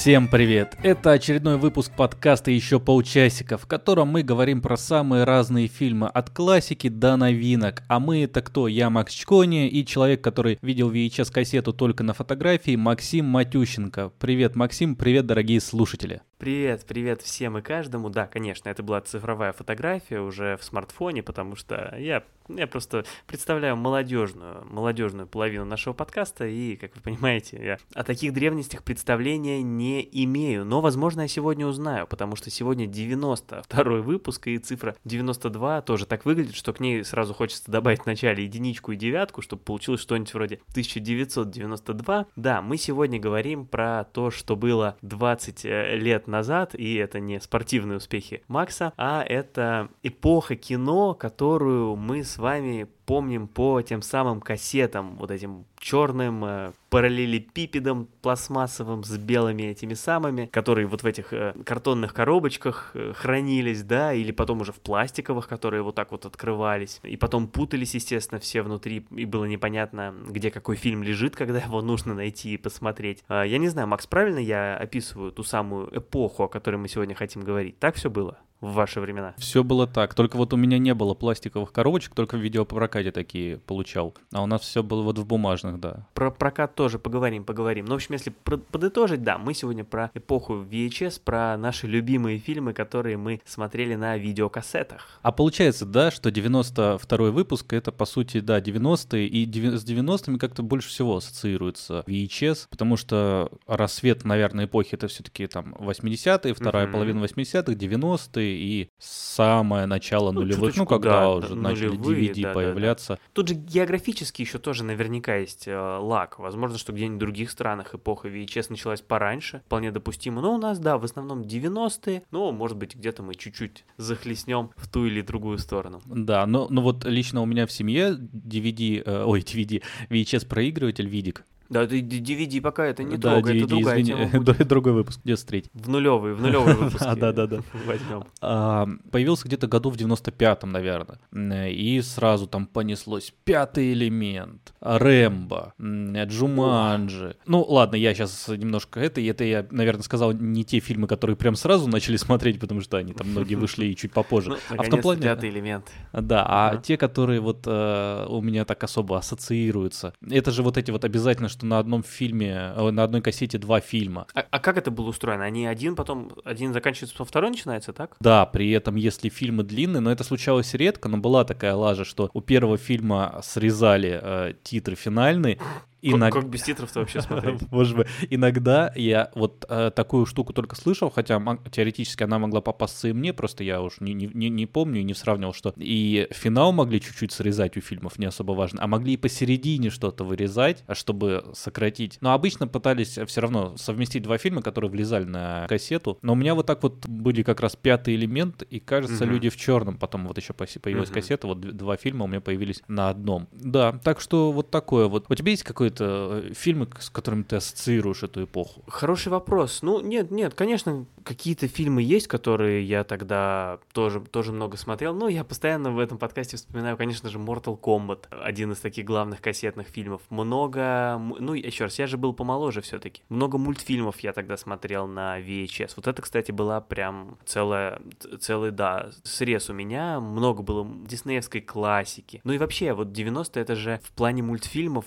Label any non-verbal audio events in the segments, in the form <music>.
Всем привет! Это очередной выпуск подкаста «Еще полчасика», в котором мы говорим про самые разные фильмы, от классики до новинок. А мы это кто? Я Макс Чкони и человек, который видел VHS-кассету только на фотографии, Максим Матющенко. Привет, Максим, привет, дорогие слушатели. Привет, привет всем и каждому. Да, конечно, это была цифровая фотография уже в смартфоне, потому что я, я просто представляю молодежную, молодежную половину нашего подкаста, и, как вы понимаете, я о таких древностях представления не имею. Но, возможно, я сегодня узнаю, потому что сегодня 92 выпуск, и цифра 92 тоже так выглядит, что к ней сразу хочется добавить в начале единичку и девятку, чтобы получилось что-нибудь вроде 1992. Да, мы сегодня говорим про то, что было 20 э, лет назад, и это не спортивные успехи Макса, а это эпоха кино, которую мы с вами помним по тем самым кассетам, вот этим черным э, параллелепипедом пластмассовым с белыми этими самыми, которые вот в этих э, картонных коробочках э, хранились, да, или потом уже в пластиковых, которые вот так вот открывались, и потом путались, естественно, все внутри, и было непонятно, где какой фильм лежит, <laughs> когда его нужно найти и посмотреть. Э, я не знаю, Макс, правильно я описываю ту самую эпоху, о которой мы сегодня хотим говорить? Так все было? В ваши времена? Все было так. Только вот у меня не было пластиковых коробочек, только в видеопрокате такие получал. А у нас все было вот в бумажных, да. Про прокат тоже поговорим, поговорим. Ну, в общем, если подытожить, да, мы сегодня про эпоху VHS, про наши любимые фильмы, которые мы смотрели на видеокассетах. А получается, да, что 92-й выпуск это, по сути, да, 90-е, и с 90-ми как-то больше всего ассоциируется VHS, потому что рассвет, наверное, эпохи это все-таки там 80-е, вторая mm-hmm. половина 80-х, 90-е, и самое начало ну, нулевых, ну, когда да, уже да, начали нулевые, DVD да, появляться. Да, да. Тут же географически еще тоже наверняка есть э, лак. Возможно, что где-нибудь в других странах эпоха VHS началась пораньше, вполне допустимо. Но у нас, да, в основном 90-е, ну, может быть, где-то мы чуть-чуть захлестнем в ту или другую сторону. Да, но, но вот лично у меня в семье DVD, э, ой, DVD, VHS-проигрыватель Видик, да, DVD пока это не да, трогай, DVD, это другая извини, тема <laughs> будет. <laughs> другой выпуск, 93 В нулевый, в нулевый <laughs> выпуск. да, да, да. Возьмем. А, появился где-то году в 95-м, наверное. И сразу там понеслось пятый элемент, Рэмбо, Джуманджи. Ну, ладно, я сейчас немножко это, и это я, наверное, сказал не те фильмы, которые прям сразу начали смотреть, потому что они там многие вышли и чуть попозже. Ну, а в том плане... пятый элемент. Да, а те, которые вот э, у меня так особо ассоциируются, это же вот эти вот обязательно, что на одном фильме, э, на одной кассете два фильма. А, а как это было устроено? Они один, потом один заканчивается, потом второй начинается, так? Да, при этом, если фильмы длинные, но это случалось редко, но была такая лажа, что у первого фильма срезали э, титры финальные, Иног... Как, как без титров-то вообще <laughs> смотреть? Может быть. Иногда я вот э, такую штуку только слышал, хотя теоретически она могла попасться и мне, просто я уж не, не, не помню и не сравнивал, что и финал могли чуть-чуть срезать у фильмов, не особо важно, а могли и посередине что-то вырезать, а чтобы сократить. Но обычно пытались все равно совместить два фильма, которые влезали на кассету. Но у меня вот так вот были как раз пятый элемент, и кажется, угу. люди в черном. Потом вот еще появилась угу. кассета, вот два фильма у меня появились на одном. Да, так что вот такое вот. У тебя есть какой какие-то э, фильмы, с которыми ты ассоциируешь эту эпоху? Хороший вопрос. Ну, нет, нет, конечно, какие-то фильмы есть, которые я тогда тоже, тоже много смотрел. Но я постоянно в этом подкасте вспоминаю, конечно же, Mortal Kombat, один из таких главных кассетных фильмов. Много, ну, еще раз, я же был помоложе все-таки. Много мультфильмов я тогда смотрел на VHS. Вот это, кстати, была прям целая, целый, да, срез у меня. Много было диснеевской классики. Ну и вообще, вот 90-е это же в плане мультфильмов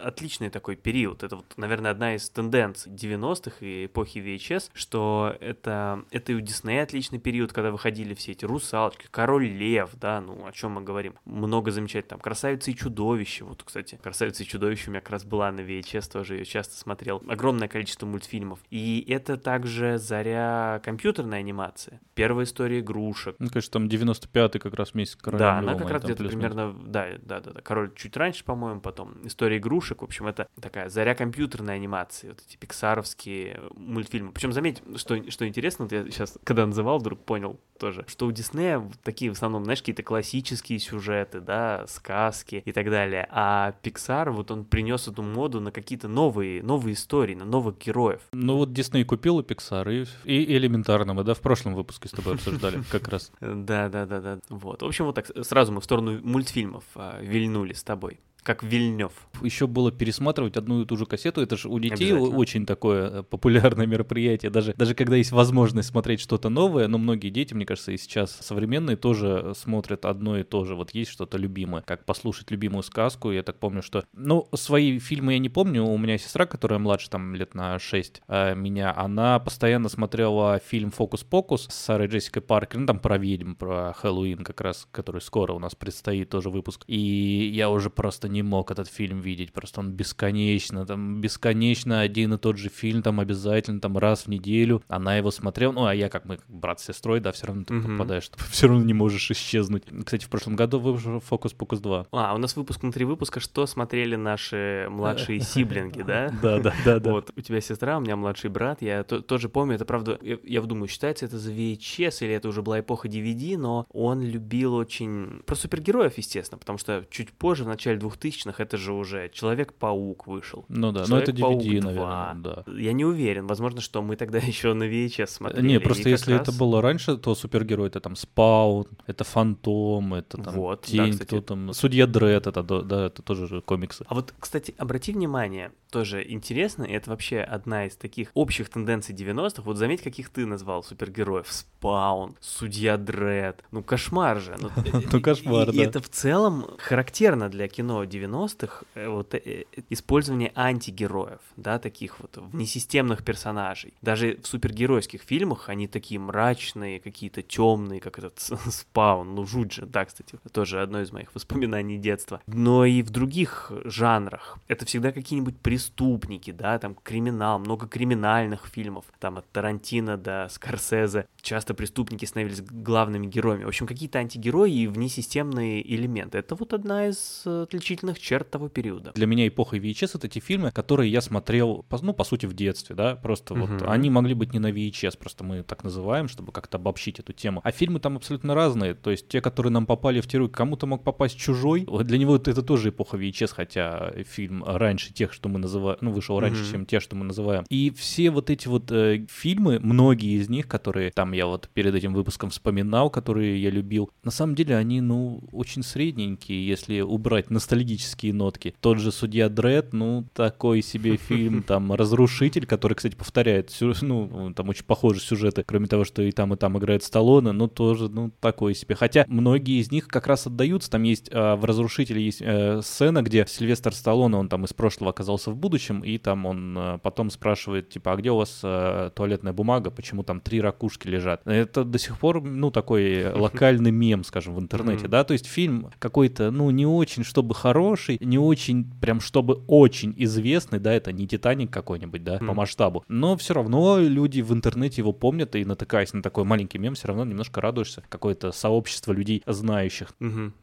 отличный такой период. Это вот, наверное, одна из тенденций 90-х и эпохи VHS, что это, это и у Диснея отличный период, когда выходили все эти русалочки, Король Лев, да, ну, о чем мы говорим. Много замечательно. Там Красавица и Чудовище. Вот, кстати, Красавица и Чудовище у меня как раз была на VHS, тоже ее часто смотрел. Огромное количество мультфильмов. И это также заря компьютерной анимации. Первая история игрушек. Ну, конечно, там 95-й как раз месяц Короля Да, она как раз где-то примерно, да, да, да, да. Король чуть раньше, по-моему, потом. История игрушек, в общем, это такая заря компьютерной анимации, вот эти пиксаровские мультфильмы. Причем заметь, что, что интересно, вот я сейчас, когда называл, вдруг понял тоже, что у Диснея такие в основном, знаешь, какие-то классические сюжеты, да, сказки и так далее, а Pixar, вот он принес эту моду на какие-то новые, новые истории, на новых героев. Ну вот Дисней купил у Pixar, и, и элементарно, мы, да, в прошлом выпуске с тобой обсуждали <laughs> как раз. Да, да, да, да, вот. В общем, вот так сразу мы в сторону мультфильмов а, вильнули с тобой. Как Вильнев. Еще было пересматривать одну и ту же кассету, это же у детей очень такое э, популярное <laughs> мероприятие, даже, даже когда есть возможность смотреть что-то новое, но многие дети, мне кажется, и сейчас современные тоже смотрят одно и то же, вот есть что-то любимое, как послушать любимую сказку, я так помню, что, ну, свои фильмы я не помню, у меня сестра, которая младше там лет на 6 а меня, она постоянно смотрела фильм «Фокус-покус» с Сарой Джессикой Паркер, ну, там про ведьм, про Хэллоуин как раз, который скоро у нас предстоит тоже выпуск, и я уже просто не мог этот фильм видеть, просто он бесконечно, там бесконечно один и тот же фильм, там обязательно там раз в неделю, она его смотрела, ну, а я как мы, брат с сестрой, да, все равно ты mm-hmm. попадаешь, ты <laughs> все равно не можешь исчезнуть. Кстати, в прошлом году вышел «Фокус-покус 2». А, у нас выпуск внутри выпуска, что смотрели наши младшие <laughs> сиблинги, да? Да, да, да, да. Вот, у тебя сестра, у меня младший брат, я тоже помню, это правда, я, думаю, считается это за VHS или это уже была эпоха DVD, но он любил очень... Про супергероев, естественно, потому что чуть позже, в начале 2000-х, это же уже Человек-паук вышел. Ну да, но это DVD, наверное, да. Я не уверен, возможно, что мы тогда <laughs> еще на VHS смотрели. Не, просто если раз... это было раньше, то супергерой это там Спаун, это Фантом, это там вот, Тень, да, кто там... Судья Дред, это, да, это тоже комиксы. А вот, кстати, обрати внимание, тоже интересно, и это вообще одна из таких общих тенденций 90-х. Вот заметь, каких ты назвал супергероев. Спаун, Судья Дред. Ну, кошмар же. Ну, <laughs> ну кошмар, да. И это в целом характерно для кино 90-х, э, вот э, использование антигероев, да, таких вот внесистемных персонажей. Даже в супергеройских фильмах они такие мрачные, какие-то темные, как этот <laughs> Спаун, ну, жуть же, да, кстати, тоже одно из моих воспоминаний детства. Но и в других жанрах это всегда какие-нибудь преступники, да, там криминал, много криминальных фильмов, там от Тарантино до Скорсезе. Часто преступники становились главными героями. В общем, какие-то антигерои и внесистемные элементы. Это вот одна из э, отличительных черт того периода. Для меня эпоха VHS — это те фильмы, которые я смотрел, ну, по сути, в детстве, да, просто uh-huh. вот они могли быть не на VHS, просто мы так называем, чтобы как-то обобщить эту тему. А фильмы там абсолютно разные, то есть те, которые нам попали в теру, кому-то мог попасть чужой, для него это тоже эпоха VHS, хотя фильм раньше тех, что мы называем ну, вышел раньше, mm-hmm. чем те, что мы называем. И все вот эти вот э, фильмы, многие из них, которые там я вот перед этим выпуском вспоминал, которые я любил, на самом деле они, ну, очень средненькие, если убрать ностальгические нотки. Тот же «Судья Дред», ну, такой себе <laughs> фильм, там, «Разрушитель», который, кстати, повторяет, ну, там очень похожие сюжеты, кроме того, что и там, и там играет Сталлоне, но тоже, ну, такой себе. Хотя многие из них как раз отдаются, там есть, а, в «Разрушителе» есть э, сцена, где Сильвестр Сталлоне, он там из прошлого оказался в будущем, и там он э, потом спрашивает, типа, а где у вас э, туалетная бумага, почему там три ракушки лежат? Это до сих пор, ну, такой <laughs> локальный мем, скажем, в интернете, да, то есть фильм какой-то, ну, не очень, чтобы хороший, не очень, прям, чтобы очень известный, да, это не Титаник какой-нибудь, да, по масштабу, но все равно люди в интернете его помнят, и натыкаясь на такой маленький мем, все равно немножко радуешься, какое-то сообщество людей знающих.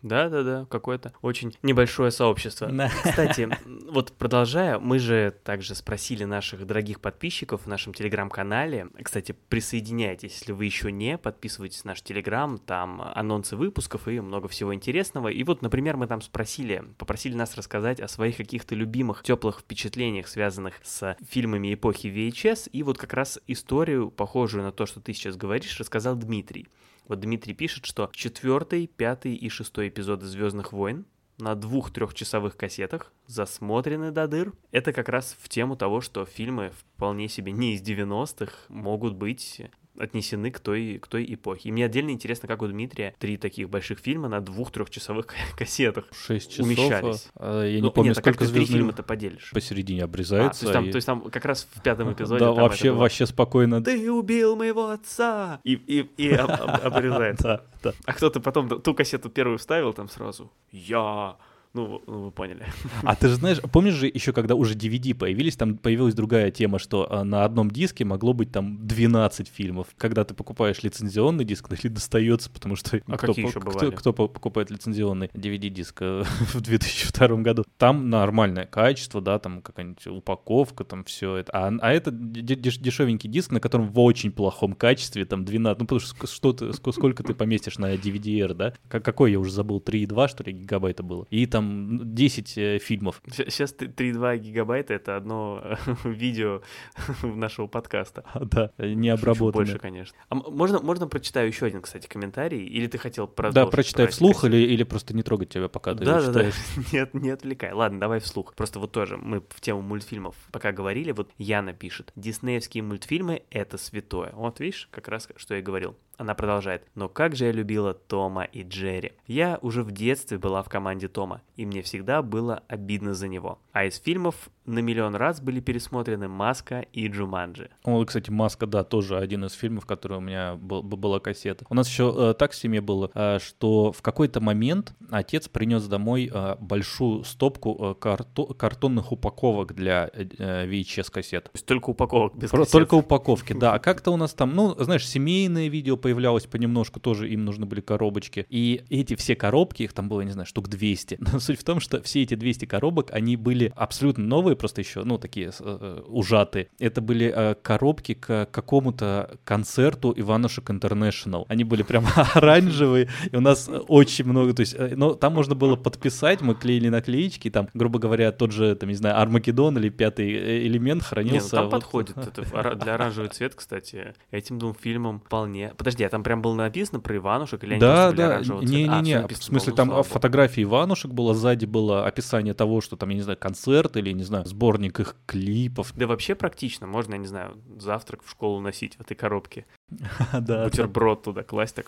Да-да-да, какое-то очень небольшое сообщество. Кстати, вот продолжая, мы же также спросили наших дорогих подписчиков в нашем телеграм-канале. Кстати, присоединяйтесь, если вы еще не, подписывайтесь на наш телеграм, там анонсы выпусков и много всего интересного. И вот, например, мы там спросили, попросили нас рассказать о своих каких-то любимых теплых впечатлениях, связанных с фильмами эпохи VHS. И вот как раз историю, похожую на то, что ты сейчас говоришь, рассказал Дмитрий. Вот Дмитрий пишет, что четвертый, пятый и шестой эпизоды Звездных войн на двух трехчасовых кассетах, засмотрены до дыр. Это как раз в тему того, что фильмы вполне себе не из 90-х могут быть отнесены к той, к той эпохе. И мне отдельно интересно, как у Дмитрия три таких больших фильма на двух-трехчасовых <laughs> кассетах Шесть часов, умещались. А, я не ну, помню, нет, а сколько как ты три фильма-то поделишь? Посередине обрезается. А, то, есть там, и... то есть там как раз в пятом <laughs> эпизоде... Да, вообще, вообще спокойно. Ты убил моего отца! И, и, и <laughs> обрезается. А кто-то потом ту кассету первую вставил там сразу. Я ну, ну, вы поняли. <laughs> А ты же знаешь, помнишь же еще, когда уже DVD появились, там появилась другая тема, что а, на одном диске могло быть там 12 фильмов. Когда ты покупаешь лицензионный диск, или достается, потому что а кто, какие еще кто, кто покупает лицензионный DVD-диск э, <laughs> в 2002 году, там нормальное качество, да, там какая-нибудь упаковка, там все это. А, а это дешевенький диск, на котором в очень плохом качестве, там 12, ну потому что что ты, сколько ты поместишь на DVD-R, да? Какой я уже забыл, 3,2 что ли гигабайта было? И там там 10 э, фильмов. Сейчас 3,2 гигабайта — это одно <laughs> видео <laughs> нашего подкаста. Да, не обработанное. Больше, конечно. А можно, можно прочитаю еще один, кстати, комментарий? Или ты хотел продолжить? Да, прочитай вслух или, или просто не трогать тебя, пока ты да, да, да. <laughs> Нет, не отвлекай. Ладно, давай вслух. Просто вот тоже мы в тему мультфильмов пока говорили, вот Яна пишет. Диснеевские мультфильмы — это святое. Вот видишь, как раз что я говорил. Она продолжает. Но как же я любила Тома и Джерри. Я уже в детстве была в команде Тома, и мне всегда было обидно за него. А из фильмов на миллион раз были пересмотрены «Маска» и «Джуманджи». О, кстати, «Маска», да, тоже один из фильмов, который у меня был, была кассета. У нас еще э, так в семье было, э, что в какой-то момент отец принес домой э, большую стопку э, карто картонных упаковок для э, VHS-кассет. То есть только упаковок, без Про, Только упаковки, да. А <laughs> как-то у нас там, ну, знаешь, семейное видео появлялось понемножку, тоже им нужны были коробочки. И эти все коробки, их там было, не знаю, штук 200. <laughs> Но суть в том, что все эти 200 коробок, они были абсолютно новые, просто еще, ну, такие э, э, ужатые. Это были э, коробки к какому-то концерту Иванушек Интернешнл. Они были прям <laughs> оранжевые, и у нас очень много, то есть, э, ну, там можно было подписать, мы клеили наклеечки, там, грубо говоря, тот же, там, не знаю, Армагеддон или пятый э, элемент хранился. Не, ну, там вот... подходит, <laughs> это для оранжевый цвет, кстати, этим двум фильмам вполне. Подожди, а там прям было написано про Иванушек или они да, да, не-не-не, а, в смысле, там ну, фотографии Иванушек было, сзади было описание того, что там, я не знаю, концерт или, не знаю, сборник их клипов. Да вообще практично, можно, я не знаю, завтрак в школу носить в этой коробке. <laughs> Бутерброд туда класть так.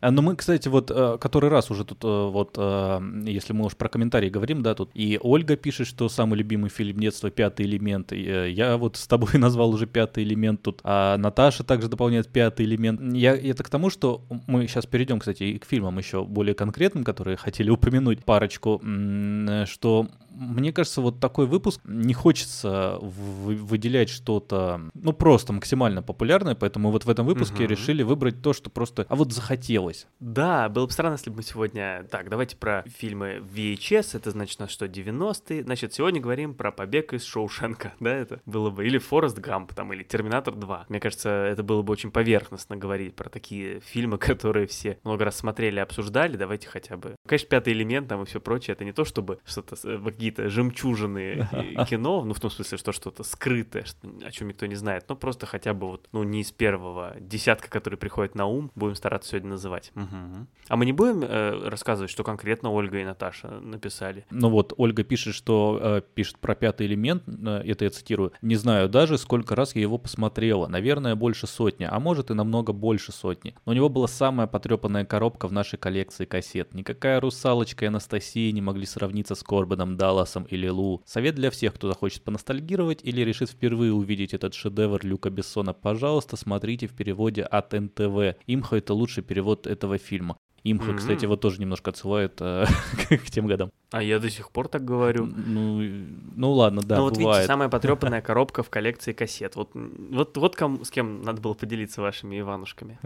А, ну, мы, кстати, вот э, который раз уже тут, э, вот, э, если мы уж про комментарии говорим, да, тут и Ольга пишет, что самый любимый фильм детства «Пятый элемент», я вот с тобой <laughs> назвал уже «Пятый элемент» тут, а Наташа также дополняет «Пятый элемент». Я это к тому, что мы сейчас перейдем, кстати, и к фильмам еще более конкретным, которые <laughs> хотели упомянуть парочку, что мне кажется, вот такой выпуск не хочется выделять что-то, ну, просто максимально популярное, поэтому вот в этом выпуске угу. решили выбрать то, что просто, а вот захотелось. Да, было бы странно, если бы мы сегодня... Так, давайте про фильмы VHS, это значит на что, 90-е. Значит, сегодня говорим про «Побег из Шоушенка», <laughs> да, это было бы, или «Форест Гамп», там, или «Терминатор 2». Мне кажется, это было бы очень поверхностно говорить про такие фильмы, <laughs> которые все много раз смотрели, обсуждали, давайте хотя бы... Конечно, «Пятый элемент» там и все прочее, это не то, чтобы что-то э, какие-то жемчужины <laughs> кино, ну, в том смысле, что что-то скрытое, о чем никто не знает, но просто хотя бы вот, ну, не из первого десятка, который приходит на ум, будем стараться сегодня называть. Угу. А мы не будем э, рассказывать, что конкретно Ольга и Наташа написали? Ну вот, Ольга пишет, что э, пишет про пятый элемент, э, это я цитирую, не знаю даже, сколько раз я его посмотрела, наверное, больше сотни, а может и намного больше сотни. Но у него была самая потрепанная коробка в нашей коллекции кассет. Никакая русалочка и Анастасия не могли сравниться с Корбаном Далласом или Лу. Совет для всех, кто захочет поностальгировать или решит впервые увидеть этот шедевр Люка Бессона. Пожалуйста, смотрите в переводе от НТВ. Имхо это лучший перевод этого фильма. Имхо, mm-hmm. кстати, вот тоже немножко отсылает э, <laughs> к тем годам. А я до сих пор так говорю. Ну, ну ладно, да, Ну вот бывает. видите, самая потрепанная <laughs> коробка в коллекции кассет. Вот, вот, вот кому, с кем надо было поделиться вашими Иванушками.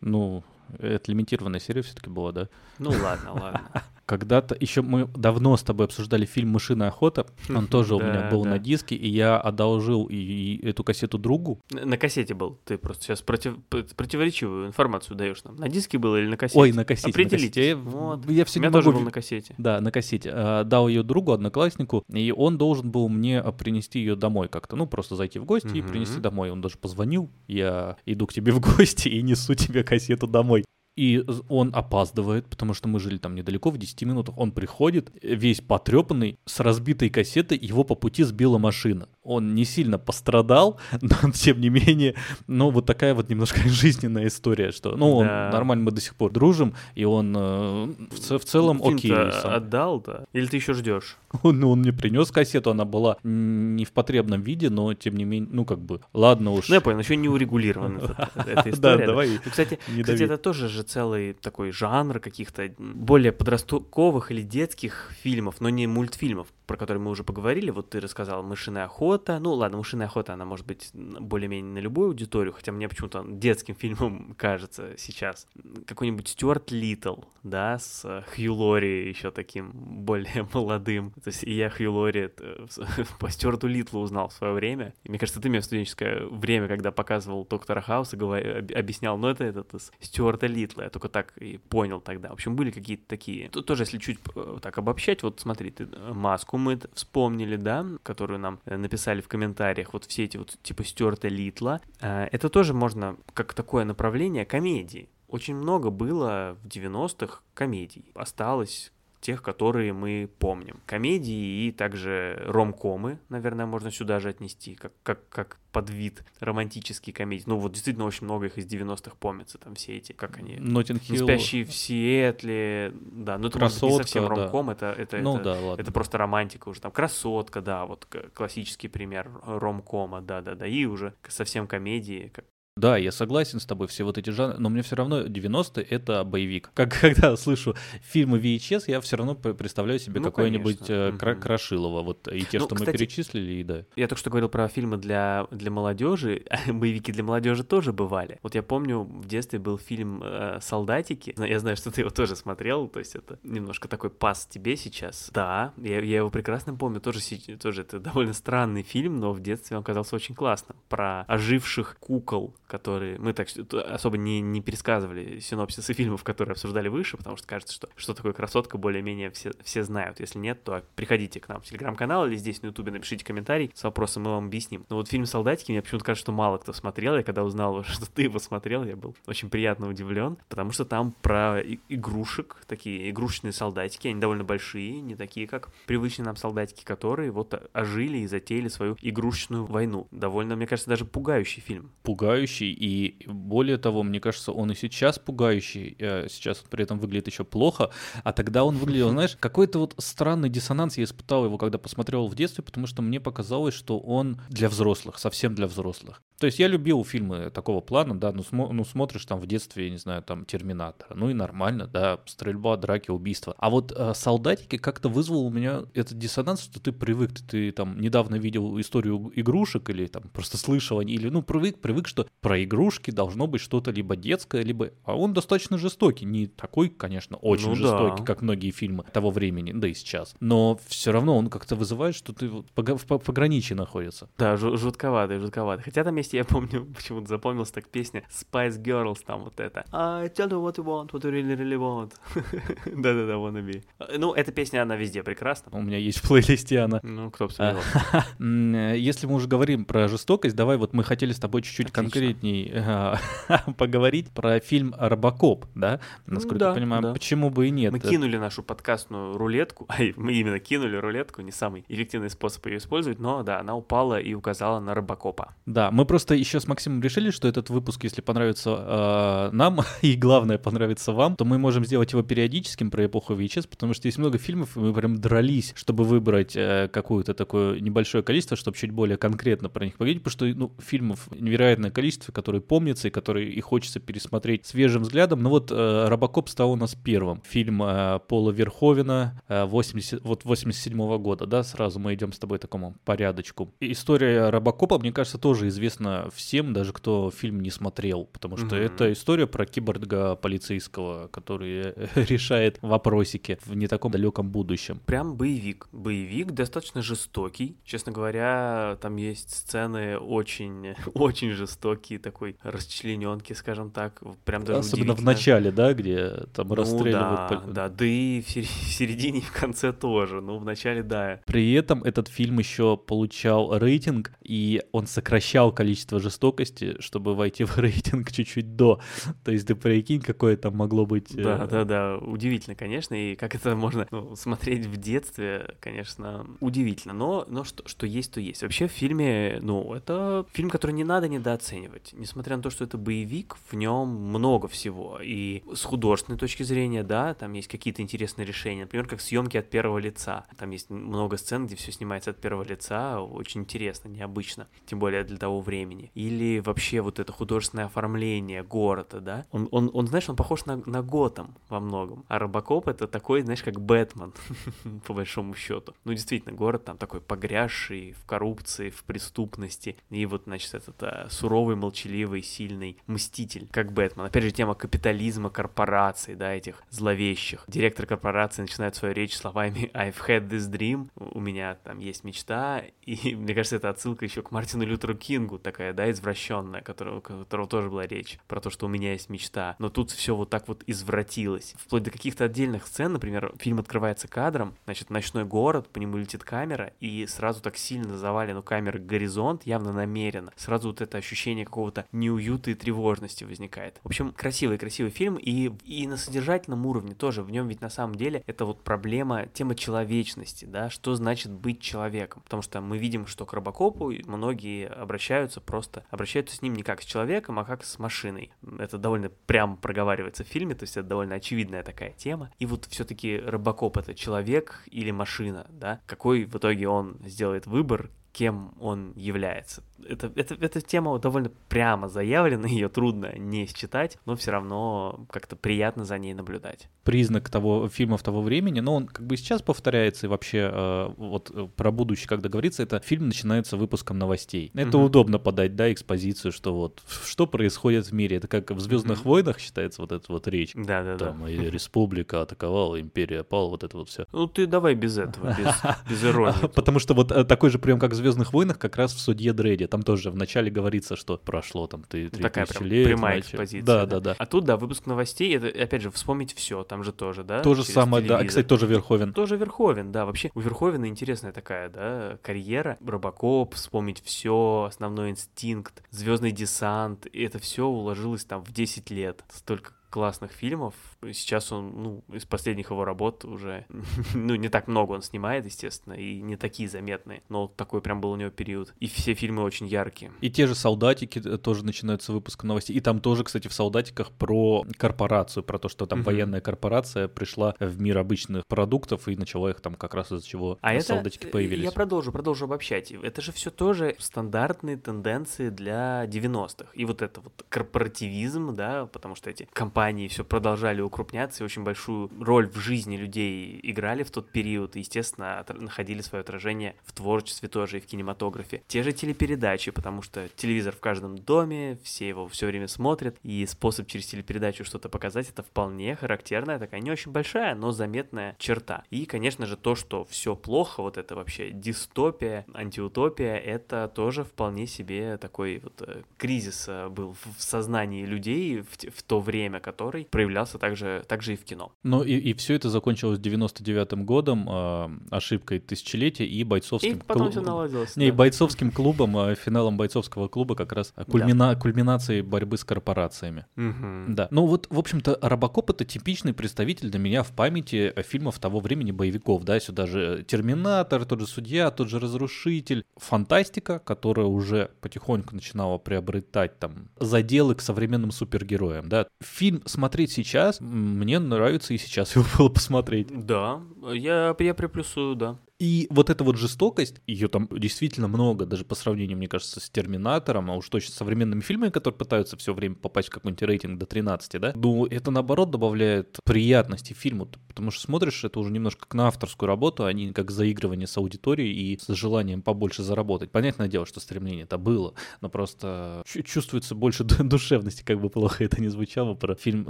Ну, это лимитированная серия все-таки была, да? Ну ладно, ладно. <laughs> Когда-то еще мы давно с тобой обсуждали фильм «Мышиная охота». Он тоже у меня был на диске, и я одолжил и эту кассету другу. На кассете был. Ты просто сейчас против, противоречивую информацию даешь нам. На диске был или на кассете? Ой, на кассете. Определитесь. Вот. Я все у меня тоже был на кассете. Да, на кассете. А, дал ее другу, однокласснику, и он должен был мне принести ее домой как-то. Ну, просто зайти в гости и принести домой. Он даже позвонил. Я иду к тебе в гости и несу тебе кассету домой и он опаздывает, потому что мы жили там недалеко, в 10 минутах. Он приходит, весь потрепанный, с разбитой кассетой, его по пути сбила машина. Он не сильно пострадал, <laughs> но тем не менее, ну вот такая вот немножко <laughs> жизненная история, что, ну, да. он нормально, мы до сих пор дружим, и он э, в, в целом окей. Сам. отдал, да? Или ты еще ждешь? Он, <laughs> ну, он мне принес кассету, она была не в потребном виде, но тем не менее, ну как бы, ладно уж. Ну я понял, еще не урегулирована эта история. Да, давай. Ну, кстати, это тоже же целый такой жанр каких-то более подростковых или детских фильмов, но не мультфильмов. Про который мы уже поговорили, вот ты рассказал «Мышиная охота». Ну, ладно, «Мышиная охота», она может быть более-менее на любую аудиторию, хотя мне почему-то детским фильмом <laughs> кажется сейчас. Какой-нибудь Стюарт Литл, да, с Хью Лори еще таким <laughs> более молодым. То есть и я Хью Лори <laughs> по Стюарту Литлу узнал в свое время. И мне кажется, ты мне в студенческое время, когда показывал Доктора Хауса, объяснял, ну это этот из Стюарта Литла. Я только так и понял тогда. В общем, были какие-то такие. Тут тоже, если чуть э, так обобщать, вот смотри, ты э, мы вспомнили, да, которую нам э, написали в комментариях, вот все эти вот типа Стюарта Литла. Это тоже можно как такое направление комедии. Очень много было в 90-х комедий. Осталось тех, которые мы помним. Комедии и также ромкомы, наверное, можно сюда же отнести, как, как, как под вид романтические комедии. Ну вот действительно очень много их из 90-х помнится, там все эти, как они... Notting Hill. Спящие в Сиэтле, да, ну это Красотка, может, не совсем да. ромком, это, это, Ну это, да, ладно. это просто романтика уже, там Красотка, да, вот классический пример ромкома, да-да-да, и уже совсем комедии, как Да, я согласен с тобой, все вот эти жанры, но мне все равно 90-е — это боевик. <laughs> Как когда слышу фильмы VHS, я все равно представляю себе Ну, какое-нибудь э, Кра- Мгм. Крашилово, вот и те, Ну, что кстати, мы перечислили, и да. Я только что говорил про фильмы для, для молодежи. <laughs> Боевики для молодежи тоже бывали. Вот я помню, в детстве был фильм э, «Солдатики». Я знаю, что ты его тоже смотрел, то есть это немножко такой пас тебе сейчас. Да, я, я его прекрасно помню. Тоже, тоже это довольно странный фильм, но в детстве он казался очень классным. Про оживших кукол, которые... Мы так особо не, не пересказывали синопсисы фильмов, которые обсуждали выше, потому что кажется, что что такое красотка более-менее все, все знают. Если нет, то приходите к нам в телеграм-канал или здесь на ютубе напишите комментарий с вопросом, мы вам объясним. Но вот фильм «Солдатики» мне почему-то кажется, что мало кто смотрел. Я когда узнал, <laughs> что ты его смотрел, я был очень приятно удивлен, потому что там про игрушек, такие игрушечные солдатики, они довольно большие, не такие, как привычные нам солдатики, которые вот ожили и затеяли свою игрушечную войну. Довольно, мне кажется, даже пугающий фильм. Пугающий, и более того, мне кажется, он и сейчас пугающий, э, сейчас он при этом выглядит еще плохо, а тогда он выглядел, <laughs> знаешь, какой-то вот странный диссонанс, я испытал его, когда посмотрел в детстве, потому что мне показалось, что он для взрослых, совсем для взрослых. То есть я любил фильмы такого плана, да, ну, смо- ну смотришь там в детстве, я не знаю, там Терминатора, ну и нормально, да, стрельба, драки, убийства. А вот э, солдатики как-то вызвал у меня этот диссонанс, что ты привык, ты, ты там недавно видел историю игрушек или там просто слышал, или ну привык, привык, что про игрушки должно быть что-то либо детское, либо... А он достаточно жестокий, не такой, конечно, очень Ну жестокий, да. как многие фильмы того времени, да и сейчас. Но все равно он как-то вызывает, что ты вот в по- пограничье находится. Да, жу- жутковатый, жутковатый. Хотя там есть, я помню, <laughs> почему-то запомнилась так песня Spice Girls, там вот это. I tell you what you want, what you really, really want. <laughs> Да-да-да, wannabe. Ну, эта песня, она везде прекрасна. У меня есть в плейлисте она. Ну, кто бы <laughs> Если мы уже говорим про жестокость, давай вот мы хотели с тобой чуть-чуть Отлично. Конкретней а, <laughs> поговорить про фильм «Робокоп», да? Насколько да, я понимаю, да. почему бы и нет. Мы кинули нашу подкастную рулетку, <laughs> ай, мы именно кинули рулетку, не самый эффективный способ ее использовать, но да, она упала и указала на Робокопа. Да, мы просто еще с Максимом решили, что этот выпуск, если понравится э, нам, <laughs> и главное, понравится вам, то мы можем сделать его периодическим про эпоху VHS, потому что есть много фильмов, и мы прям дрались, чтобы выбрать э, какое-то такое небольшое количество, чтобы чуть более конкретно про них поговорить, потому что ну, фильмов невероятное количество, которые помнятся и которые и хочется пересмотреть свежим взглядом. Ну вот э, «Робокоп» стал у нас первым. Фильм э, Пола Верховена э, 80, вот 87 года, да, сразу мы идем с тобой такому порядочку. История Робокопа, мне кажется, тоже известна всем, даже кто фильм не смотрел, потому что Мгм. это история про киборга полицейского, который э, <laughs> решает вопросики в не таком далеком будущем. Прям боевик. Боевик достаточно жестокий. Честно говоря, там есть сцены очень, <laughs> очень жестокие, такой расчлененки, скажем так. Прям даже Особенно в начале, да, где там Ну расстреливают. да, да, да и <laughs> в середине и в конце тоже. Ну, в начале, да. При этом этот фильм еще получал рейтинг, и он сокращал количество жестокости, чтобы войти в <laughs> рейтинг чуть-чуть до. То есть ты прикинь, какое там могло быть... Да, да, да, удивительно, конечно, и как это можно ну, смотреть в детстве, конечно, удивительно, но, но что, что есть, то есть. Вообще в фильме, ну, это фильм, который не надо недооценивать. оценивать. Несмотря на то, что это боевик, в нем много всего. И с художественной точки зрения, да, там есть какие-то интересные решения. Например, как съемки от первого лица. Там есть много сцен, где все снимается от первого лица. Очень интересно, необычно. Тем более для того времени. Или вообще вот это художественное оформление города, да. Он, он, он знаешь, он похож на, на Готэм во многом. А Робокоп это такой, знаешь, как Бэтмен, <laughs> по большому счету. Ну, действительно, город там такой погрязший в коррупции, в преступности. И вот, значит, этот а, суровый, молчаливый, сильный мститель, как Бэтмен. Опять же, тема капитализма, корпораций, да, этих зловещих. Директор корпорации начинает свою речь словами «I've had this dream», у меня там есть мечта, и <laughs> мне кажется, это отсылка еще к Мартину Лютеру Кингу, такая, да, извращенная, которого, которого тоже была речь, про то, что у меня есть мечта. Но тут все вот так вот извратилось. Вплоть до каких-то отдельных сцен, например, фильм открывается кадром, значит, ночной город, по нему летит камера, и сразу так сильно завален у горизонт, явно намеренно. Сразу вот это ощущение какого-то неуюта и тревожности возникает. В общем, красивый-красивый фильм, и, и на содержательном уровне тоже, в нем ведь на самом деле это вот проблема, тема человечности, да, что значит быть человеком. Потому что мы видим, что к Робокопу многие обращаются просто, обращаются с ним не как с человеком, а как с машиной. Это довольно прямо проговаривается в фильме, то есть это довольно очевидная такая тема. И вот все-таки Робокоп это человек или машина, да? Какой в итоге он сделает выбор, кем он является. Это, это, эта тема довольно прямо заявлена, <laughs> ее трудно не считать, но все равно как-то приятно за ней наблюдать. Признак того фильмов того времени, но он как бы сейчас повторяется, и вообще э, вот э, про будущее, когда говорится, это фильм начинается выпуском новостей. Это угу. удобно подать, да, экспозицию, что вот что происходит в мире. Это как в Звездных угу. войнах считается вот эта вот речь. Да, да, Там да. и <laughs> республика атаковала, империя пала, вот это вот все. Ну ты давай без этого, без, <laughs> без иронии. Потому что вот э, такой же прием, как в Звездных войнах, как раз в судье Дредди. Там тоже вначале говорится, что прошло там ты ну, Такая прям лет, прямая значит. экспозиция. Да, да, да, А тут, да, выпуск новостей, это, опять же, вспомнить все, там же тоже, да? То же самое, телевизор. да. Кстати, тоже Верховен. Тоже Верховен, да. Вообще, у Верховена интересная такая, да, карьера. Робокоп, вспомнить все, основной инстинкт, звездный десант. И это все уложилось там в 10 лет. Столько классных фильмов. Сейчас он, ну, из последних его работ уже, <laughs> ну, не так много он снимает, естественно, и не такие заметные, но такой прям был у него период. И все фильмы очень яркие. И те же «Солдатики» тоже начинаются выпуска новостей. И там тоже, кстати, в «Солдатиках» про корпорацию, про то, что там военная корпорация пришла в мир обычных продуктов и начала их там как раз из-за чего а «Солдатики» это, появились. Я продолжу, продолжу обобщать. Это же все тоже стандартные тенденции для 90-х. И вот это вот корпоративизм, да, потому что эти компании все продолжали укрупняться и очень большую роль в жизни людей играли в тот период и, естественно, находили свое отражение в творчестве тоже и в кинематографе. Те же телепередачи, потому что телевизор в каждом доме, все его все время смотрят, и способ через телепередачу что-то показать, это вполне характерная такая, не очень большая, но заметная черта. И, конечно же, то, что все плохо, вот это вообще дистопия, антиутопия, это тоже вполне себе такой вот э, кризис э, был в сознании людей в, в то время, который проявлялся также, также и в кино. Ну и, и все это закончилось 99-м годом, э, ошибкой тысячелетия и бойцовским клубом. И потом клуб... все наладилось. Не, да. и бойцовским клубом, э, финалом бойцовского клуба как раз кульмина... да. кульминацией борьбы с корпорациями. Угу. Да. Ну вот, в общем-то, Робокоп — это типичный представитель для меня в памяти фильмов того времени боевиков, да, сюда же Терминатор, тот же Судья, тот же Разрушитель. Фантастика, которая уже потихоньку начинала приобретать там заделы к современным супергероям, да. Фильм смотреть сейчас, мне нравится и сейчас его <laughs> было посмотреть. Да, я, я приплюсую, да. И вот эта вот жестокость, ее там действительно много, даже по сравнению, мне кажется, с Терминатором, а уж точно с современными фильмами, которые пытаются все время попасть в какой-нибудь рейтинг до 13, да, ну, это наоборот добавляет приятности фильму, потому что смотришь это уже немножко как на авторскую работу, а не как заигрывание с аудиторией и с желанием побольше заработать. Понятное дело, что стремление это было, но просто чувствуется больше <laughs> душевности, как бы плохо это ни звучало, про фильм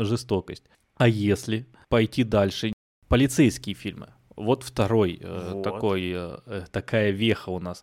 «Жестокость». А если пойти дальше? Полицейские фильмы. Вот второй э, вот. такой, э, э, такая веха у нас.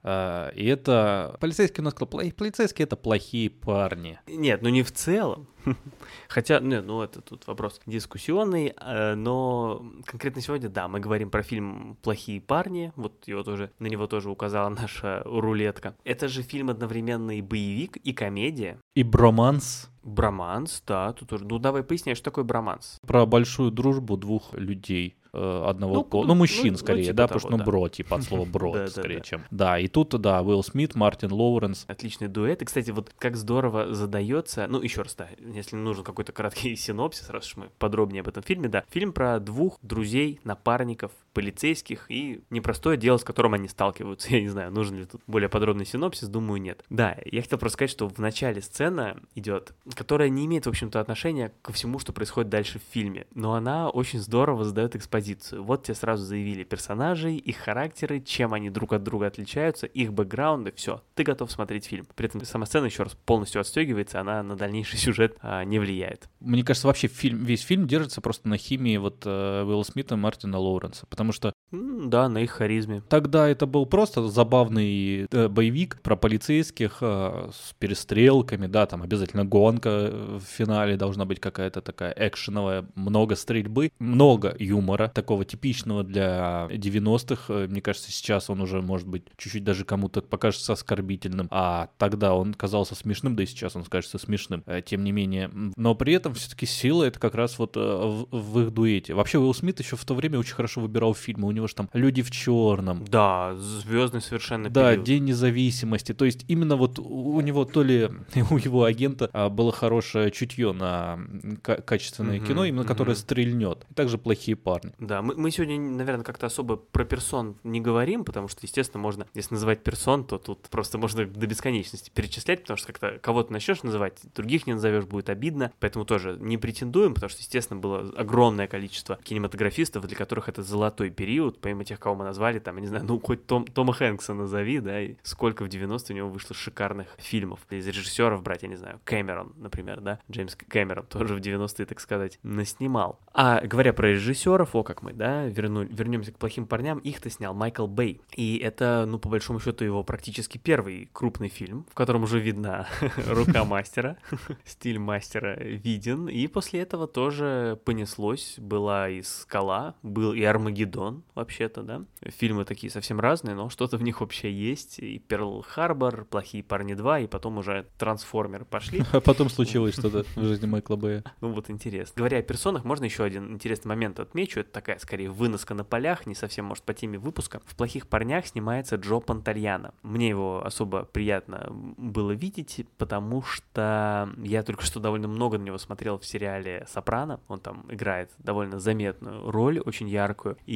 и это... Полицейские у нас... Полицейские — это плохие парни. Нет, ну не в целом. <laughs> Хотя, не, ну это тут вопрос дискуссионный, э, но конкретно сегодня, да, мы говорим про фильм «Плохие парни», вот его тоже, на него тоже указала <laughs> наша рулетка. Это же фильм одновременно и боевик, и комедия. И броманс. Броманс, да, тут уже. Ну давай поясняй, что такое броманс. Про большую дружбу двух людей э, одного Ну, пола. ну, Ну, мужчин ну, скорее, ну, типа да, того, потому что, ну, да. бро, типа от слова бро, <laughs> да, скорее, да. чем. Да, и тут, да, Уилл Смит, Мартин Лоуренс. Отличный дуэт. И, кстати, вот как здорово задается, ну, еще раз, да, если нужен какой-то краткий <laughs> синопсис, раз уж мы подробнее об этом фильме, да. Фильм про двух друзей, напарников, полицейских и непростое дело, с которым они сталкиваются. <laughs> Я не знаю, нужен ли тут более подробный синопсис, думаю, нет. Да, я хотел просто сказать, что в начале сцена идет, которая не имеет, в общем-то, отношения ко всему, что происходит дальше в фильме, но она очень здорово задает экспозицию. Вот тебе сразу заявили персонажей, их характеры, чем они друг от друга отличаются, их бэкграунды, все, ты готов смотреть фильм. При этом сама сцена еще раз полностью отстегивается, она на дальнейший <laughs> сюжет а, не влияет. Мне кажется, вообще фильм, весь фильм держится просто на химии вот э, Уилла Смита и Мартина Лоуренса, потому что М, да, на их харизме. Тогда это был просто забавный э, боевик про полицейских э, с перестрелками, да, там обязательно гонка э, в финале должна быть какая-то такая экшеновая, много стрельбы, много юмора, такого типичного для 90-х. Э, Мне кажется, сейчас он уже, может быть, чуть-чуть даже кому-то покажется оскорбительным, а тогда он казался смешным, да и сейчас он кажется смешным, э, тем не менее. Но при этом все-таки сила это как раз вот в, в их дуэте. Вообще Уилл Смит еще в то время очень хорошо выбирал фильмы, у него же там «Люди в черном», Да, звездный совершенно да, период. День независимости. То есть именно вот у него то ли <laughs> у его агента а, было хорошее чутье на качественное Мгм, кино, именно которое мгм. стрельнет. И также плохие парни. Да, мы, мы сегодня, наверное, как-то особо про персон не говорим, потому что, естественно, можно, если называть персон, то тут просто можно до бесконечности перечислять, потому что как-то кого-то начнешь называть, других не назовешь, будет обидно. Поэтому тоже не претендуем, потому что, естественно, было огромное количество кинематографистов, для которых это золотой период, помимо тех, кого мы назвали, там, я не знаю, ну, хоть Том, Тома Хэнкса назови, да, и сколько в 90-е у него вышло шикарных фильмов. Из режиссеров брать, я не знаю, Кэмерон, например, да, Джеймс Кэмерон тоже в 90-е, так сказать, наснимал. А говоря про режиссеров, о, как мы, да, верну, вернемся к плохим парням, их-то снял Майкл Бэй. И это, ну, по большому счету, его практически первый крупный фильм, в котором уже видна <laughs> рука мастера, <laughs> стиль мастера виден. И после этого тоже понеслось. Была и «Скала», был и «Армагеддон», вообще-то, да. Фильмы такие совсем разные, но что-то в них вообще есть. И «Перл Харбор», «Плохие парни 2», и потом уже «Трансформеры» пошли. А потом случилось что-то в жизни Майкла Бэя. Ну вот интересно. Говоря о персонах, можно еще один интересный момент отмечу. Это такая, скорее, выноска на полях, не совсем, может, по теме выпуска. В «Плохих парнях» снимается Джо Пантальяно. Мне его особо приятно было видеть, потому что я только что довольно много на него смотрел в сериале «Сопрано». Он там играет довольно заметную роль, очень яркую. И,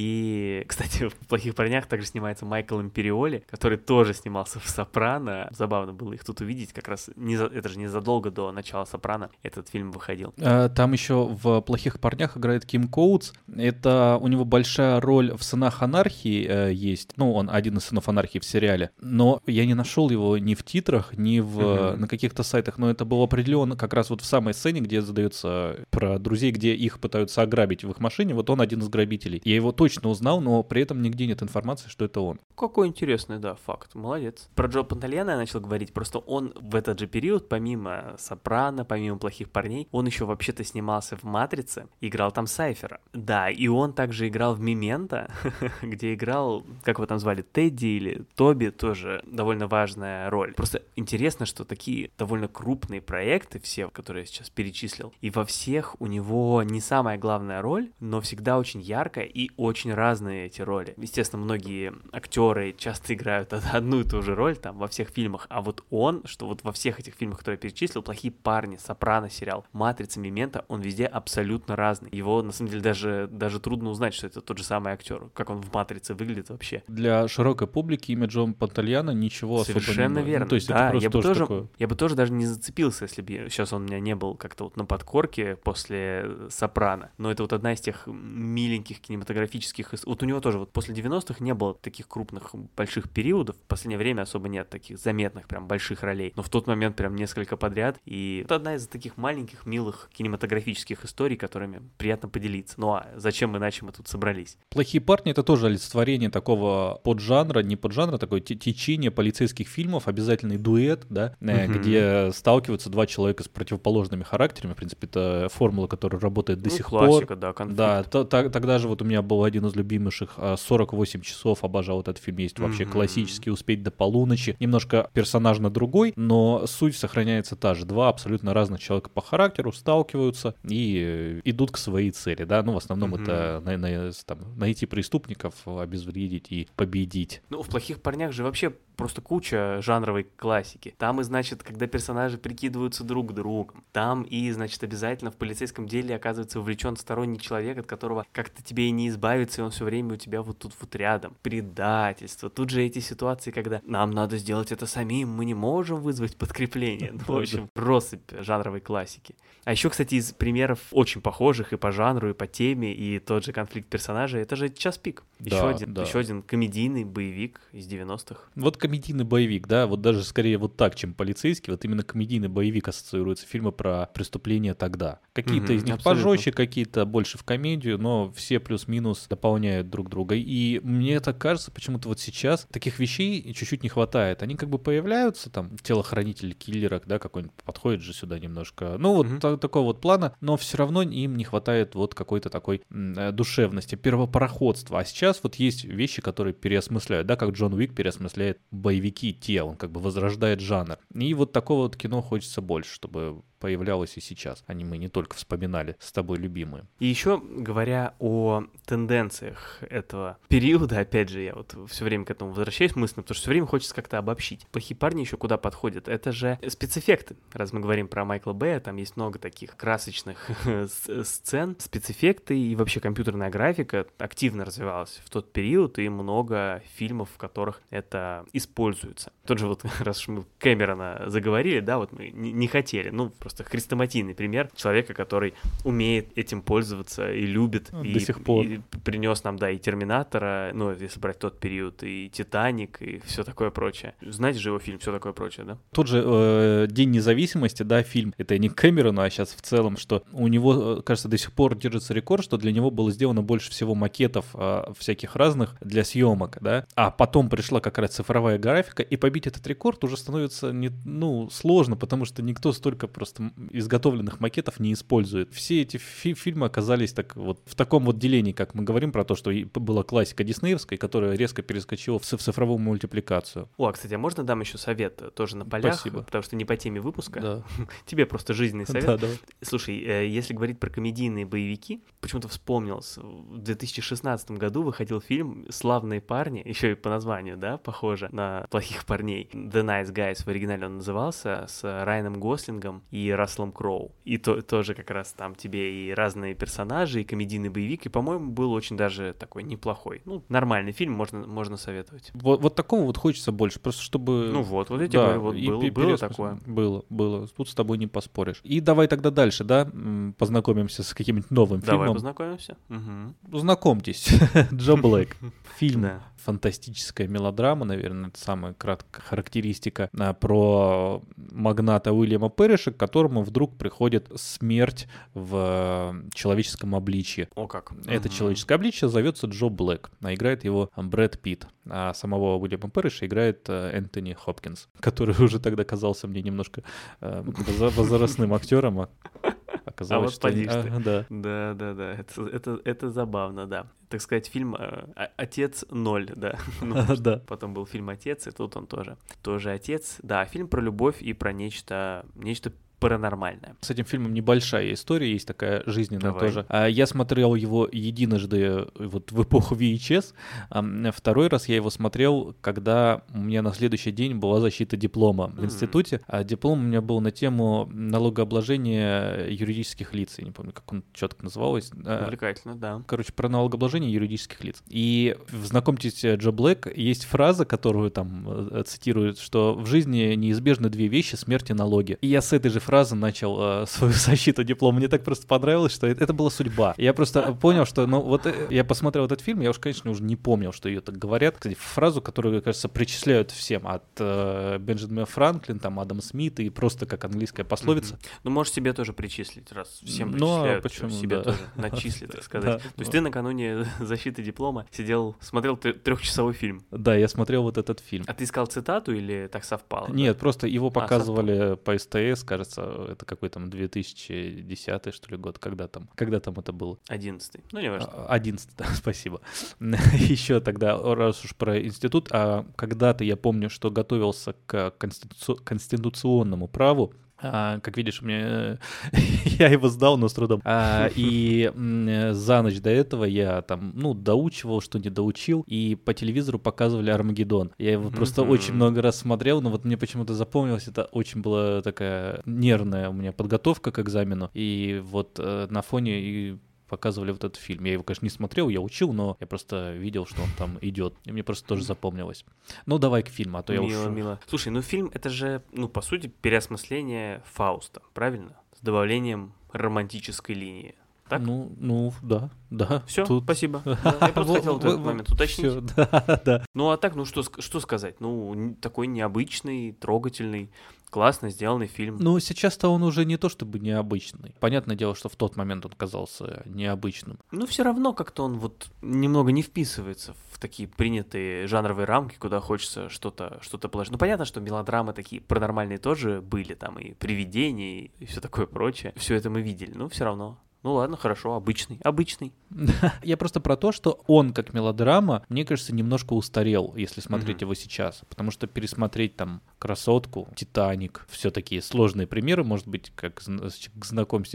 кстати, <laughs> в «Плохих парнях» также снимается Майкл Империоли, который тоже снимался в «Сопрано». Забавно было их тут увидеть, как раз не за- это же незадолго до начала «Сопрано» этот фильм выходил. А, Там еще в «Плохих парнях» играет Ким Коутс. Это у него большая роль в «Сынах анархии» э, есть. Ну, он один из сынов анархии в сериале. Но я не нашел его ни в титрах, ни в, э, Мгм. на каких-то сайтах. Но это было определенно как раз вот в самой сцене, где задается про друзей, где их пытаются ограбить в их машине. Вот он один из грабителей. Я его точно узнал, но при этом нигде нет информации, что это он. Какой интересный, да, факт. Молодец. Про Джо Пантальяна я начал говорить. Просто он в этот же период, помимо «Сопрано», помимо «Плохих парней», он еще вообще-то снимался в «Матрице», играл там Сайфера. Да, и он также играл в «Мементо», <laughs> где играл, как его там звали, Тедди или Тоби, тоже довольно важная роль. Просто интересно, что такие довольно крупные проекты, все, которые я сейчас перечислил, и во всех у него не самая главная роль, но всегда очень яркая и очень разные эти роли. Естественно, многие актеры часто играют <laughs> од- одну и ту же роль там во всех фильмах, а вот он, что вот во всех этих фильмах, которые я перечислил, «Плохие парни», «Сопрано» сериал, «Матрица», «Мемента», он везде абсолютно разный. Его, на самом деле, даже, даже трудно узнать, что это тот же самый актер, как он в «Матрице» выглядит вообще. Для широкой публики имя Джон Пантальяна ничего особо Совершенно не... верно. Ну, то есть да, это просто я бы тоже тоже, такое... я бы тоже даже не зацепился, если бы сейчас он у меня не был как-то вот на подкорке после Сопрано. Но это вот одна из тех миленьких кинематографических кинематографических... Вот у него тоже вот после 90-х не было таких крупных больших периодов. В последнее время особо нет таких заметных прям больших ролей. Но в тот момент прям несколько подряд. И это одна из таких маленьких, милых кинематографических историй, которыми приятно поделиться. Ну а зачем иначе мы тут собрались? «Плохие парни» — это тоже олицетворение такого поджанра, не поджанра, такое течение полицейских фильмов, обязательный дуэт, да, угу. где сталкиваются два человека с противоположными характерами. В принципе, это формула, которая работает до ну, сих классика, пор. да, конфликт. Да, то, то, тогда же вот у меня был один из любимейших 48 часов, обожал этот фильм, есть вообще угу. классический «Успеть до полуночи». Немножко персонажно другой, но суть сохраняется та же. Два абсолютно разных человека по характеру сталкиваются и идут к своей цели, да, ну, в основном угу. это на, на, там, найти преступников, обезвредить и победить. Ну, в «Плохих парнях» же вообще просто куча жанровой классики. Там и, значит, когда персонажи прикидываются друг другом. Там и, значит, обязательно в полицейском деле оказывается увлечен сторонний человек, от которого как-то тебе и не избавиться, и он все время у тебя вот тут вот рядом. Предательство. Тут же эти ситуации, когда нам надо сделать это самим, мы не можем вызвать подкрепление. Ну, в общем, россыпь жанровой классики. А еще, кстати, из примеров очень похожих и по жанру, и по теме, и тот же конфликт персонажей, это же «Час пик». Еще, да, один, да. еще один комедийный боевик из 90-х. Вот комедийный боевик, да, вот даже скорее вот так, чем полицейский, вот именно комедийный боевик ассоциируется фильмы про преступления тогда. Какие-то угу, из них абсолютно. пожестче, какие-то больше в комедию, но все плюс-минус дополняют друг друга. И мне так кажется, почему-то вот сейчас таких вещей чуть-чуть не хватает. Они как бы появляются, там, телохранитель киллера, да, какой-нибудь подходит же сюда немножко. Ну, вот угу. такого вот плана, но все равно им не хватает вот какой-то такой э, душевности, первопароходства. А сейчас вот есть вещи, которые переосмысляют, да, как Джон Уик переосмысляет боевики те, он как бы возрождает жанр. И вот такого вот кино хочется больше, чтобы появлялось и сейчас. Они мы не только вспоминали с тобой любимые. И еще говоря о тенденциях этого периода, опять же, я вот все время к этому возвращаюсь мысленно, потому что все время хочется как-то обобщить. Плохие парни еще куда подходят? Это же спецэффекты. Раз мы говорим про Майкла Бэя, там есть много таких красочных <laughs> сцен, спецэффекты и вообще компьютерная графика активно развивалась в тот период, и много фильмов, в которых это используется. Тот же вот, <laughs> раз мы Кэмерона заговорили, да, вот мы не хотели, ну, просто хрестоматийный пример человека, который умеет этим пользоваться и любит. Ну, и, до сих пор. И принес нам, да, и Терминатора, ну, если брать тот период, и Титаник, и все такое прочее. Знаете же его фильм «Все такое прочее», да? Тот же э, День независимости, да, фильм, это не Кэмерону, а сейчас в целом, что у него, э, кажется, до сих пор держится рекорд, что для него было сделано больше всего макетов э, всяких разных для съемок, да, а потом пришла как раз цифровая графика, и побить этот рекорд уже становится, не, ну, сложно, потому что никто столько просто изготовленных макетов не использует. Все эти фи- фильмы оказались так вот в таком вот делении, как мы говорим про то, что была классика диснеевская, которая резко перескочила в, в цифровую мультипликацию. О, а, кстати, а можно дам еще совет тоже на полях? Спасибо. Потому что не по теме выпуска. Да. <laughs> Тебе просто жизненный совет. Да, да. Слушай, э, если говорить про комедийные боевики, почему-то вспомнилось, в 2016 году выходил фильм «Славные парни», еще и по названию, да, похоже на «Плохих парней». «The Nice Guys» в оригинале он назывался, с Райаном Гослингом и Расселом Кроу. И то, тоже как раз там тебе и разные персонажи, и комедийный боевик, и, по-моему, был очень даже такой неплохой. Ну, нормальный фильм, можно, можно советовать. Вот, вот такого вот хочется больше, просто чтобы... Ну вот, вот эти да, говорю, вот и было, было такое. Было, было. Тут с тобой не поспоришь. И давай тогда дальше, да, познакомимся с каким-нибудь новым давай фильмом. Давай познакомимся. Угу. Знакомьтесь, <laughs> Джо Блэк. <laughs> Фильм фантастическая мелодрама, наверное, это самая краткая характеристика, а, про магната Уильяма Перриша, к которому вдруг приходит смерть в человеческом обличье. О как. Это угу. человеческое обличье зовется Джо Блэк, а играет его Брэд Питт, а самого Уильяма Перриша играет э, Энтони Хопкинс, который <laughs> уже тогда казался мне немножко э, возрастным актером, а оказалось, а вот что... А, да. да, да, да, это, это, это забавно, да. Так сказать, фильм э, «Отец ноль», да. <laughs> ну, да. Потом был фильм «Отец», и тут он тоже, тоже отец. Да, фильм про любовь и про нечто, нечто паранормальное. С этим фильмом небольшая история, есть такая жизненная Давай. тоже. А, я смотрел его единожды э, вот в эпоху VHS. Второй раз я его смотрел, когда у меня на следующий день была защита диплома в институте. А диплом у меня был на тему налогообложения юридических лиц. Я не помню, как он четко называлось. А, Увлекательно, да. Короче, про налогообложение юридических лиц. И в «Знакомьтесь, э, Джо Блэк» есть фраза, которую там э, цитируют, что в жизни неизбежны две вещи — смерть и налоги. И я с этой же фразы начал э, свою защиту диплома. Мне так просто понравилось, что это, это была судьба. Я просто понял, что, ну, вот э, я посмотрел этот фильм, я уж, конечно, уже не помнил, что ее так говорят. Кстати, фразу, которую, кажется, причисляют всем от э, Бенджамина Франклин, там, Адам Смит и просто как английская пословица. Mm-hmm. Ну, можешь себе тоже причислить, раз всем Ну, а причисляют, почему, себе да. тоже <laughs> начисли, так сказать. То есть ты накануне <laughs> защиты диплома сидел, смотрел трехчасовой фильм. Да, я смотрел вот этот фильм. А ты искал цитату или так совпало? Нет, просто его А, показывали по СТС, кажется, это какой там 2010 что ли год, когда там, когда там это было? Одиннадцатый. Ну, не важно. А, 11, <laughs> да, спасибо. Еще тогда, раз уж про институт, а когда-то я помню, что готовился к конституци- конституционному праву, а, как видишь, мне <laughs> я его сдал, но с трудом. А, и м, за ночь до этого я там, ну, доучивал, что не доучил, и по телевизору показывали Армагеддон. Я его просто очень много раз смотрел, но вот мне почему-то запомнилось, это очень была такая нервная у меня подготовка к экзамену, и вот э, на фоне и показывали вот этот фильм. Я его, конечно, не смотрел, я учил, но я просто видел, что он там идет. И мне просто тоже запомнилось. Ну, давай к фильму, а то я мило, уж... мило. Слушай, ну фильм это же, ну, по сути, переосмысление Фауста, правильно? С добавлением романтической линии. Так? Ну, ну, да, да. Все, тут- спасибо. <laughs> Да, я просто хотел вот этот момент уточнить. Всё, <laughs> да, да. Ну а так, ну что, что сказать? Ну, такой необычный, трогательный, классно сделанный фильм. Ну, сейчас-то он уже не то чтобы необычный. Понятное дело, что в тот момент он казался необычным. Но все равно как-то он вот немного не вписывается в такие принятые жанровые рамки, куда хочется что-то что положить. Ну, понятно, что мелодрамы такие паранормальные тоже были, там и привидения, и все такое прочее. Все это мы видели, но все равно. Ну ладно, хорошо, обычный, обычный. <laughs> Я просто про то, что он, как мелодрама, мне кажется, немножко устарел, если смотреть Мгм. его сейчас. Потому что пересмотреть там «Красотку», «Титаник», все такие сложные примеры, может быть, как зн- с-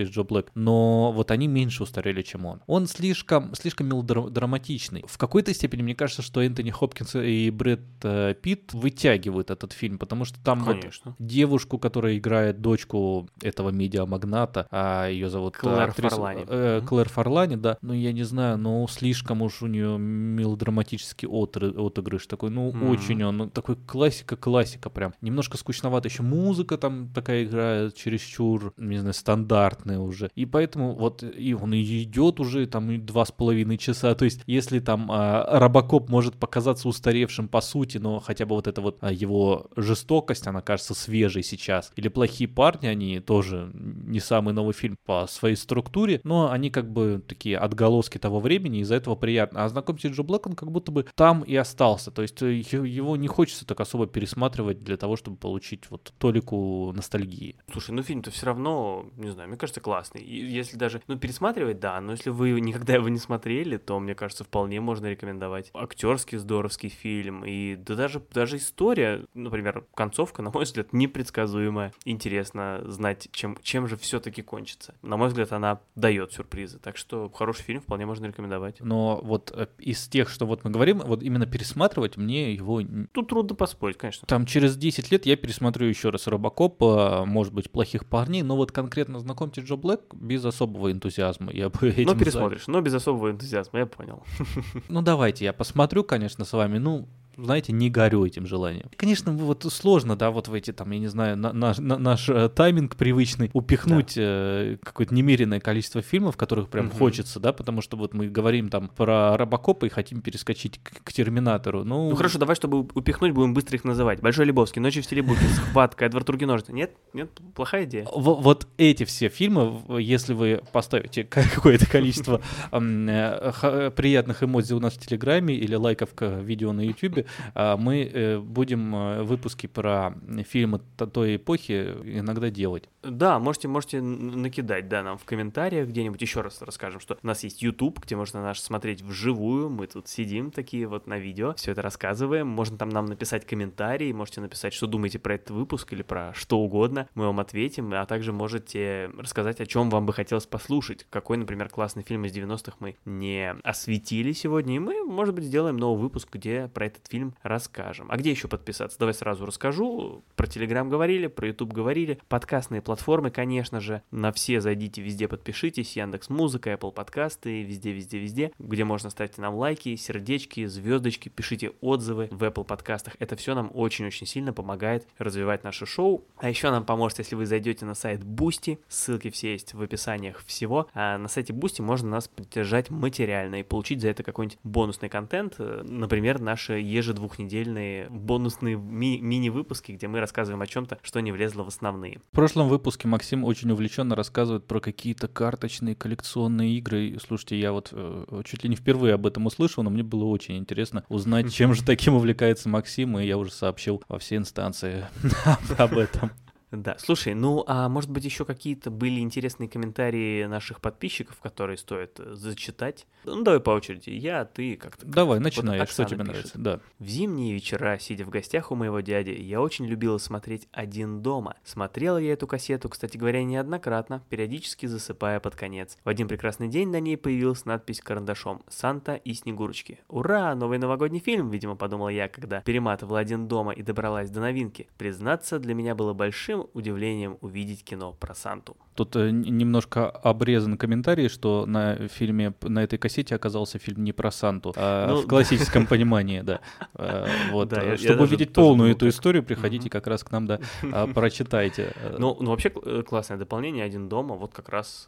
Джо Блэк, но вот они меньше устарели, чем он. Он слишком, слишком мелодраматичный. В какой-то степени мне кажется, что Энтони Хопкинс и Брэд э, Питт вытягивают этот фильм, потому что там вот девушку, которая играет дочку этого медиамагната, а ее зовут Клэр актриса- Фарлани. э. Клэр Фарлани, да. Ну, я не знаю, но слишком уж у нее мелодраматический отры- отыгрыш такой. Ну, Мгм. очень он, ну, такой классика-классика прям. Немножко скучновато. Еще музыка там такая играет, чересчур, не знаю, стандартная уже. И поэтому вот и он и идет уже там два с половиной часа. То есть, если там а, Робокоп может показаться устаревшим по сути, но хотя бы вот эта вот а, его жестокость, она кажется свежей сейчас. Или плохие парни, они тоже не самый новый фильм по своей структуре, но они как бы такие отголоски того времени, из-за этого приятно. А знакомьтесь, Джо Блэк, он как будто бы там и остался. То есть э, его не хочется так особо пересматривать для того, чтобы получить вот толику ностальгии. Слушай, ну фильм-то все равно, не знаю, мне кажется, классный. И если даже, ну, пересматривать, да, но если вы никогда его не смотрели, то, мне кажется, вполне можно рекомендовать. Актерский здоровский фильм, и да даже, даже история, например, концовка, <laughs> на мой взгляд, непредсказуемая. Интересно знать, чем, чем же все-таки кончится. На мой взгляд, она дает сюрпризы. Так что хороший фильм вполне можно рекомендовать. Но вот э, из тех, что вот мы говорим, вот именно пересматривать мне его Тут трудно поспорить, конечно. Там через 10 лет я пересмотрю еще раз Робокоп, а, может быть, плохих парней, но вот конкретно знакомьте Джо Блэк без особого энтузиазма. Я бы <laughs> этим Но за- пересмотришь, но без особого энтузиазма, я понял. <laughs> Ну давайте, я посмотрю, конечно, с вами. Ну, знаете, не горю этим желанием. Конечно, вот сложно, да, вот в эти там, я не знаю, на- наш, на- наш э, тайминг привычный упихнуть э, какое-то немеренное количество фильмов, которых прям Мгм. хочется, да, потому что вот мы говорим там про Робокопа и хотим перескочить к, к Терминатору. Ну, Ну хорошо, давай, чтобы упихнуть, будем быстро их называть. Большой Лебовский, Ночи в стиле буки, Схватка, Эдвард ножницы. Нет? Нет? Плохая идея. В- вот эти все фильмы, если вы поставите ка- какое-то количество э, приятных эмодзи у нас в Телеграме или лайков к видео на Ютубе, а, мы э, будем э, выпуски про фильмы той эпохи иногда делать. Да, можете, можете накидать, да, нам в комментариях где-нибудь. Еще раз расскажем, что у нас есть YouTube, где можно наш смотреть вживую. Мы тут сидим такие вот на видео, все это рассказываем. Можно там нам написать комментарии, можете написать, что думаете про этот выпуск или про что угодно. Мы вам ответим, а также можете рассказать, о чем вам бы хотелось послушать. Какой, например, классный фильм из 90-х мы не осветили сегодня. И мы, может быть, сделаем новый выпуск, где про этот фильм фильм расскажем. А где еще подписаться? Давай сразу расскажу. Про Телеграм говорили, про Ютуб говорили. Подкастные платформы, конечно же. На все зайдите, везде подпишитесь. Яндекс Музыка, Apple подкасты, везде, везде, везде. Где можно ставить нам лайки, сердечки, звездочки, пишите отзывы в Apple подкастах. Это все нам очень-очень сильно помогает развивать наше шоу. А еще нам поможет, если вы зайдете на сайт Boosty. Ссылки все есть в описаниях всего. А на сайте Boosty можно нас поддержать материально и получить за это какой-нибудь бонусный контент. Например, наши ежедвухнедельные бонусные ми- мини-выпуски, где мы рассказываем о чем-то, что не влезло в основные. В прошлом выпуске Максим очень увлеченно рассказывает про какие-то карточные коллекционные игры. Слушайте, я вот э, чуть ли не впервые об этом услышал, но мне было очень интересно узнать, чем же таким увлекается Максим, и я уже сообщил во все инстанции <laughs> об этом. Да, слушай, ну а может быть еще какие-то были интересные комментарии наших подписчиков, которые стоит э, зачитать? Ну давай по очереди, я, ты как-то. Давай, как... начинай, вот что тебе пишет. нравится, да. В зимние вечера, сидя в гостях у моего дяди, я очень любила смотреть «Один дома». Смотрела я эту кассету, кстати говоря, неоднократно, периодически засыпая под конец. В один прекрасный день на ней появилась надпись карандашом «Санта и Снегурочки». Ура, новый новогодний фильм, видимо, подумала я, когда перематывала «Один дома» и добралась до новинки. Признаться, для меня было большим удивлением увидеть кино про Санту. Тут э, немножко обрезан комментарий, что на фильме, на этой кассете оказался фильм не про Санту, а ну, в классическом понимании, да. <laughs> Э, вот. Э, чтобы увидеть полную эту историю, приходите как раз к нам, да, <laughs> а, прочитайте. Ну, ну, вообще классное дополнение «Один дома», вот как раз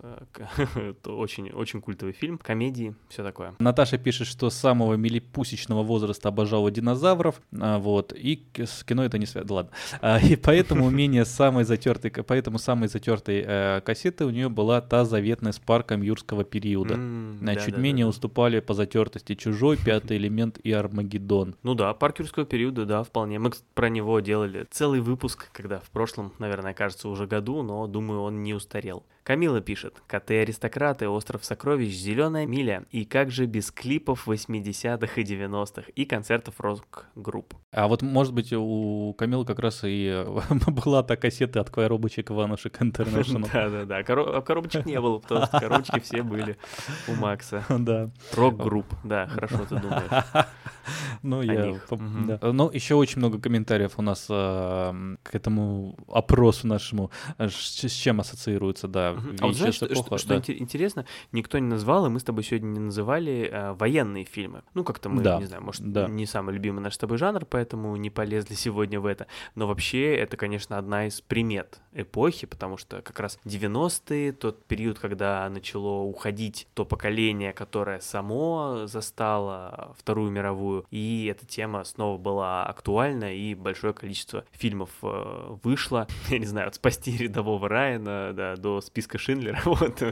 <laughs> очень, культовый фильм, комедии, все такое. Наташа пишет, что с самого милипусечного возраста обожала динозавров, а, вот, и с кино это не связано, ладно. А, и поэтому умение самой затертой, поэтому самой затертой кассеты у нее была та заветная с парком юрского периода. Mm, да, Чуть да, менее да. уступали по затертости Чужой, Пятый <laughs> элемент и Армагеддон. Ну да, парк юрского периода, да, вполне. Мы про него делали целый выпуск, когда в прошлом, наверное, кажется, уже году, но думаю, он не устарел. Камила пишет, коты-аристократы, остров сокровищ, зеленая миля. И как же без клипов 80-х и 90-х и концертов рок-групп. А вот, может быть, у Камилы как раз и <laughs> была та кассета от коробочек Иванушек International. <laughs> Да-да-да, а коробочек не было, потому что коробочки все были у Макса. <laughs> Да. Рок-групп, да, хорошо ты думаешь. Ну, я... Ну, еще очень много комментариев у нас к этому опросу нашему, с чем ассоциируется, да, а вот знаешь, что, эпоха, что, да. что интересно, никто не назвал, и мы с тобой сегодня не называли э, военные фильмы. Ну, как-то мы, да. не знаю, может, да. не самый любимый наш с тобой жанр, поэтому не полезли сегодня в это. Но вообще это, конечно, одна из примет эпохи, потому что как раз 90-е, тот период, когда начало уходить то поколение, которое само застало Вторую мировую, и эта тема снова была актуальна, и большое количество фильмов э, вышло. <laughs> Я не знаю, от «Спасти рядового Райана» да, до списка списка Шиндлера. <laughs> Вот,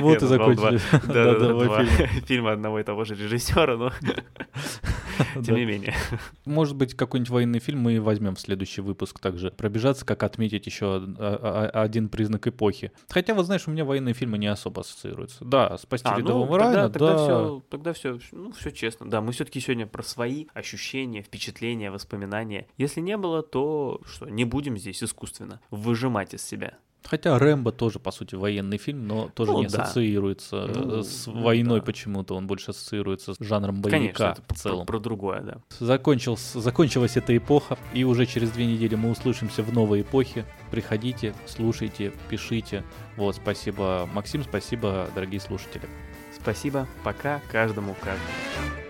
вот и закончили. <laughs> Да, да, два <laughs> фильма одного и того же режиссера, но тем не менее. Может быть, какой-нибудь военный фильм мы возьмем в следующий выпуск также. Пробежаться, как отметить еще а, а, один признак эпохи. Хотя, вот знаешь, у меня военные фильмы не особо ассоциируются. Да, спасти а, рядового ну, Райана, тогда, да. Все, тогда все, ну, все честно. Да, мы все-таки сегодня про свои ощущения, впечатления, воспоминания. Если не было, то что, не будем здесь искусственно выжимать из себя. Хотя Рэмбо тоже, по сути, военный фильм, но тоже ну, не да. ассоциируется ну, с войной да. почему-то. Он больше ассоциируется с жанром боевика Конечно, это в целом. Про, про другое, да. Закончился, закончилась эта эпоха, и уже через две недели мы услышимся в новой эпохе. Приходите, слушайте, пишите. Вот, спасибо, Максим, спасибо, дорогие слушатели. Спасибо, пока каждому каждому.